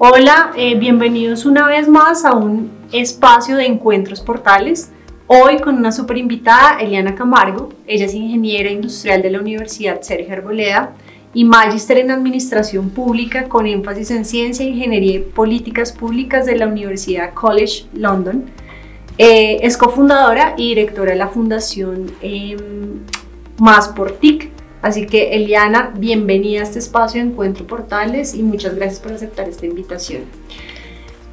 Hola, eh, bienvenidos una vez más a un espacio de encuentros portales. Hoy con una super invitada, Eliana Camargo. Ella es ingeniera industrial de la Universidad Sergio Arboleda y magíster en Administración Pública con énfasis en Ciencia, Ingeniería y Políticas Públicas de la Universidad College London. Eh, es cofundadora y directora de la Fundación eh, Más por TIC, Así que Eliana, bienvenida a este espacio de Encuentro Portales y muchas gracias por aceptar esta invitación.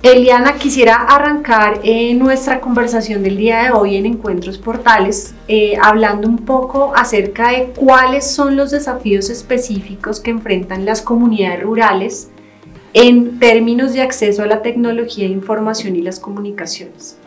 Eliana, quisiera arrancar eh, nuestra conversación del día de hoy en Encuentros Portales eh, hablando un poco acerca de cuáles son los desafíos específicos que enfrentan las comunidades rurales en términos de acceso a la tecnología de información y las comunicaciones.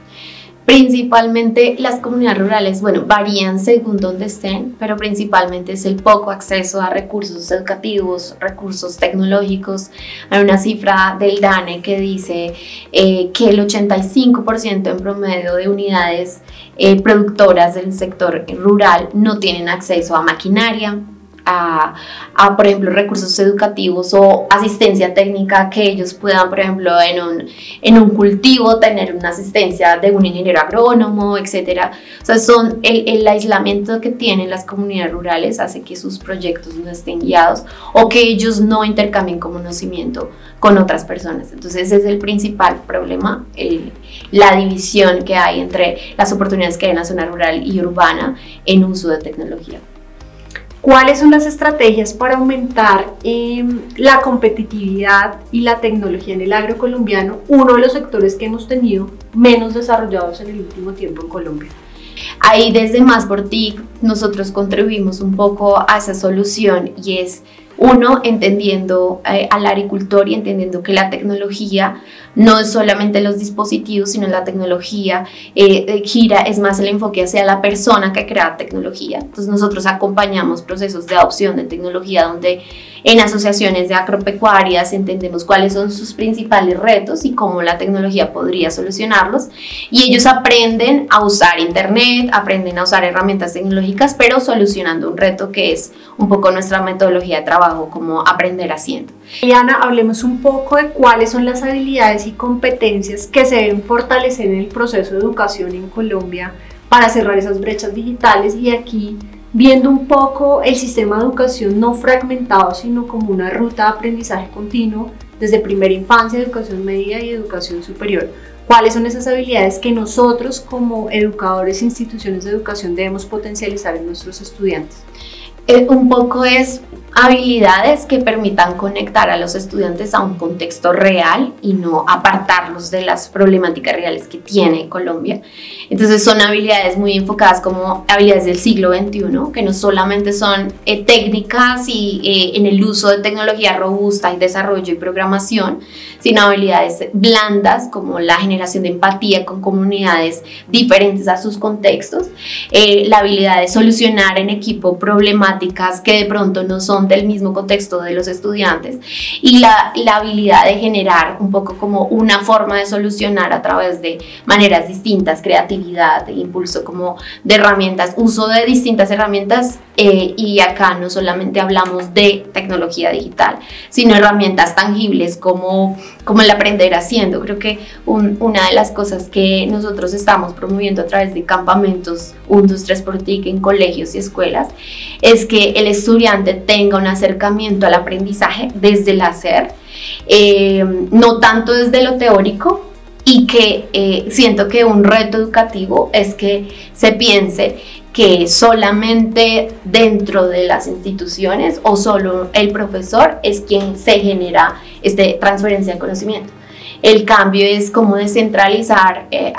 Principalmente las comunidades rurales, bueno, varían según donde estén, pero principalmente es el poco acceso a recursos educativos, recursos tecnológicos. Hay una cifra del DANE que dice eh, que el 85% en promedio de unidades eh, productoras del sector rural no tienen acceso a maquinaria, a, por ejemplo, recursos educativos o asistencia técnica que ellos puedan, por ejemplo, en un, en un cultivo tener una asistencia de un ingeniero agrónomo, etcétera. O sea, son el, el aislamiento que tienen las comunidades rurales hace que sus proyectos no estén guiados o que ellos no intercambien conocimiento con otras personas. Entonces, ese es el principal problema, la división que hay entre las oportunidades que hay en la zona rural y urbana en uso de tecnología. ¿Cuáles son las estrategias para aumentar em, la competitividad y la tecnología en el agro colombiano, uno de los sectores que hemos tenido menos desarrollados en el último tiempo en Colombia? Ahí desde Más por nosotros contribuimos un poco a esa solución y es uno entendiendo eh, al agricultor y entendiendo que la tecnología no es solamente los dispositivos, sino la tecnología eh, eh, gira, es más el enfoque hacia la persona que crea tecnología. Entonces nosotros acompañamos procesos de adopción de tecnología donde en asociaciones de agropecuarias entendemos cuáles son sus principales retos y cómo la tecnología podría solucionarlos. Y ellos aprenden a usar Internet, aprenden a usar herramientas tecnológicas, pero solucionando un reto que es un poco nuestra metodología de trabajo, como aprender haciendo. Diana, hablemos un poco de cuáles son las habilidades y competencias que se deben fortalecer en el proceso de educación en Colombia para cerrar esas brechas digitales y aquí viendo un poco el sistema de educación no fragmentado, sino como una ruta de aprendizaje continuo desde primera infancia, educación media y educación superior. ¿Cuáles son esas habilidades que nosotros como educadores e instituciones de educación debemos potencializar en nuestros estudiantes? Eh, un poco es habilidades que permitan conectar a los estudiantes a un contexto real y no apartarlos de las problemáticas reales que tiene Colombia. Entonces son habilidades muy enfocadas como habilidades del siglo XXI, que no solamente son eh, técnicas y eh, en el uso de tecnología robusta y desarrollo y programación, sino habilidades blandas como la generación de empatía con comunidades diferentes a sus contextos, eh, la habilidad de solucionar en equipo problemáticas que de pronto no son del mismo contexto de los estudiantes y la, la habilidad de generar un poco como una forma de solucionar a través de maneras distintas, creatividad, impulso como de herramientas, uso de distintas herramientas eh, y acá no solamente hablamos de tecnología digital, sino herramientas tangibles como, como el aprender haciendo. Creo que una de las cosas que nosotros estamos promoviendo a través de campamentos 1, 2, 3 por TIC en colegios y escuelas es que el estudiante tenga un acercamiento al aprendizaje desde el hacer, eh, no tanto desde lo teórico, y que eh, siento que un reto educativo es que se piense que solamente dentro de las instituciones o solo el profesor es quien se genera este, transferencia de conocimiento. El cambio es cómo descentralizar eh,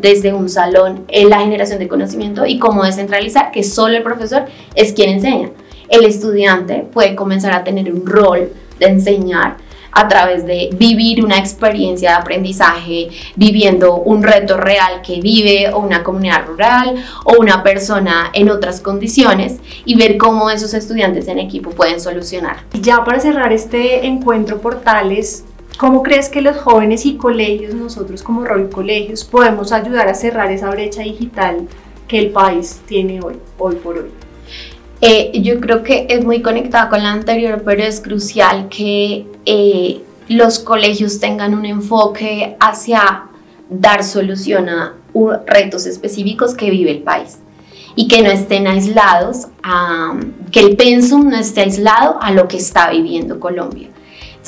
desde un salón la generación de conocimiento y cómo descentralizar que solo el profesor es quien enseña el estudiante puede comenzar a tener un rol de enseñar a través de vivir una experiencia de aprendizaje, viviendo un reto real que vive una comunidad rural o una persona en otras condiciones y ver cómo esos estudiantes en equipo pueden solucionar. Ya para cerrar este encuentro portales, ¿cómo crees que los jóvenes y colegios, nosotros como rol colegios, podemos ayudar a cerrar esa brecha digital que el país tiene hoy, hoy por hoy? Eh, yo creo que es muy conectada con la anterior, pero es crucial que eh, los colegios tengan un enfoque hacia dar solución a retos específicos que vive el país y que no estén aislados, a, que el pensum no esté aislado a lo que está viviendo Colombia.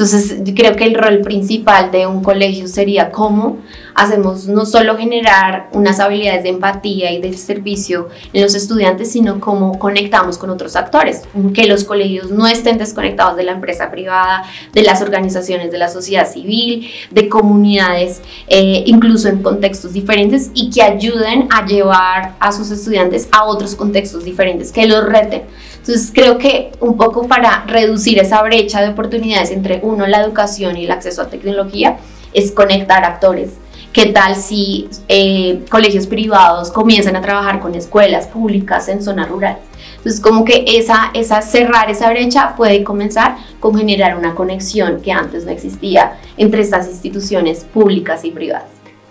Entonces, creo que el rol principal de un colegio sería cómo hacemos no solo generar unas habilidades de empatía y de servicio en los estudiantes, sino cómo conectamos con otros actores, que los colegios no estén desconectados de la empresa privada, de las organizaciones de la sociedad civil, de comunidades, eh, incluso en contextos diferentes y que ayuden a llevar a sus estudiantes a otros contextos diferentes, que los reten. Entonces creo que un poco para reducir esa brecha de oportunidades entre uno, la educación y el acceso a tecnología, es conectar actores ¿Qué tal si eh, colegios privados comienzan a trabajar con escuelas públicas en zonas rurales? Entonces, como que esa, esa, cerrar esa brecha puede comenzar con generar una conexión que antes no existía entre estas instituciones públicas y privadas.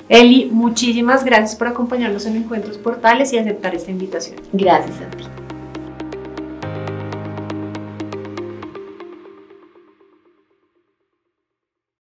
Eli, muchísimas gracias por acompañarnos en Encuentros Portales y aceptar esta invitación. Gracias a ti.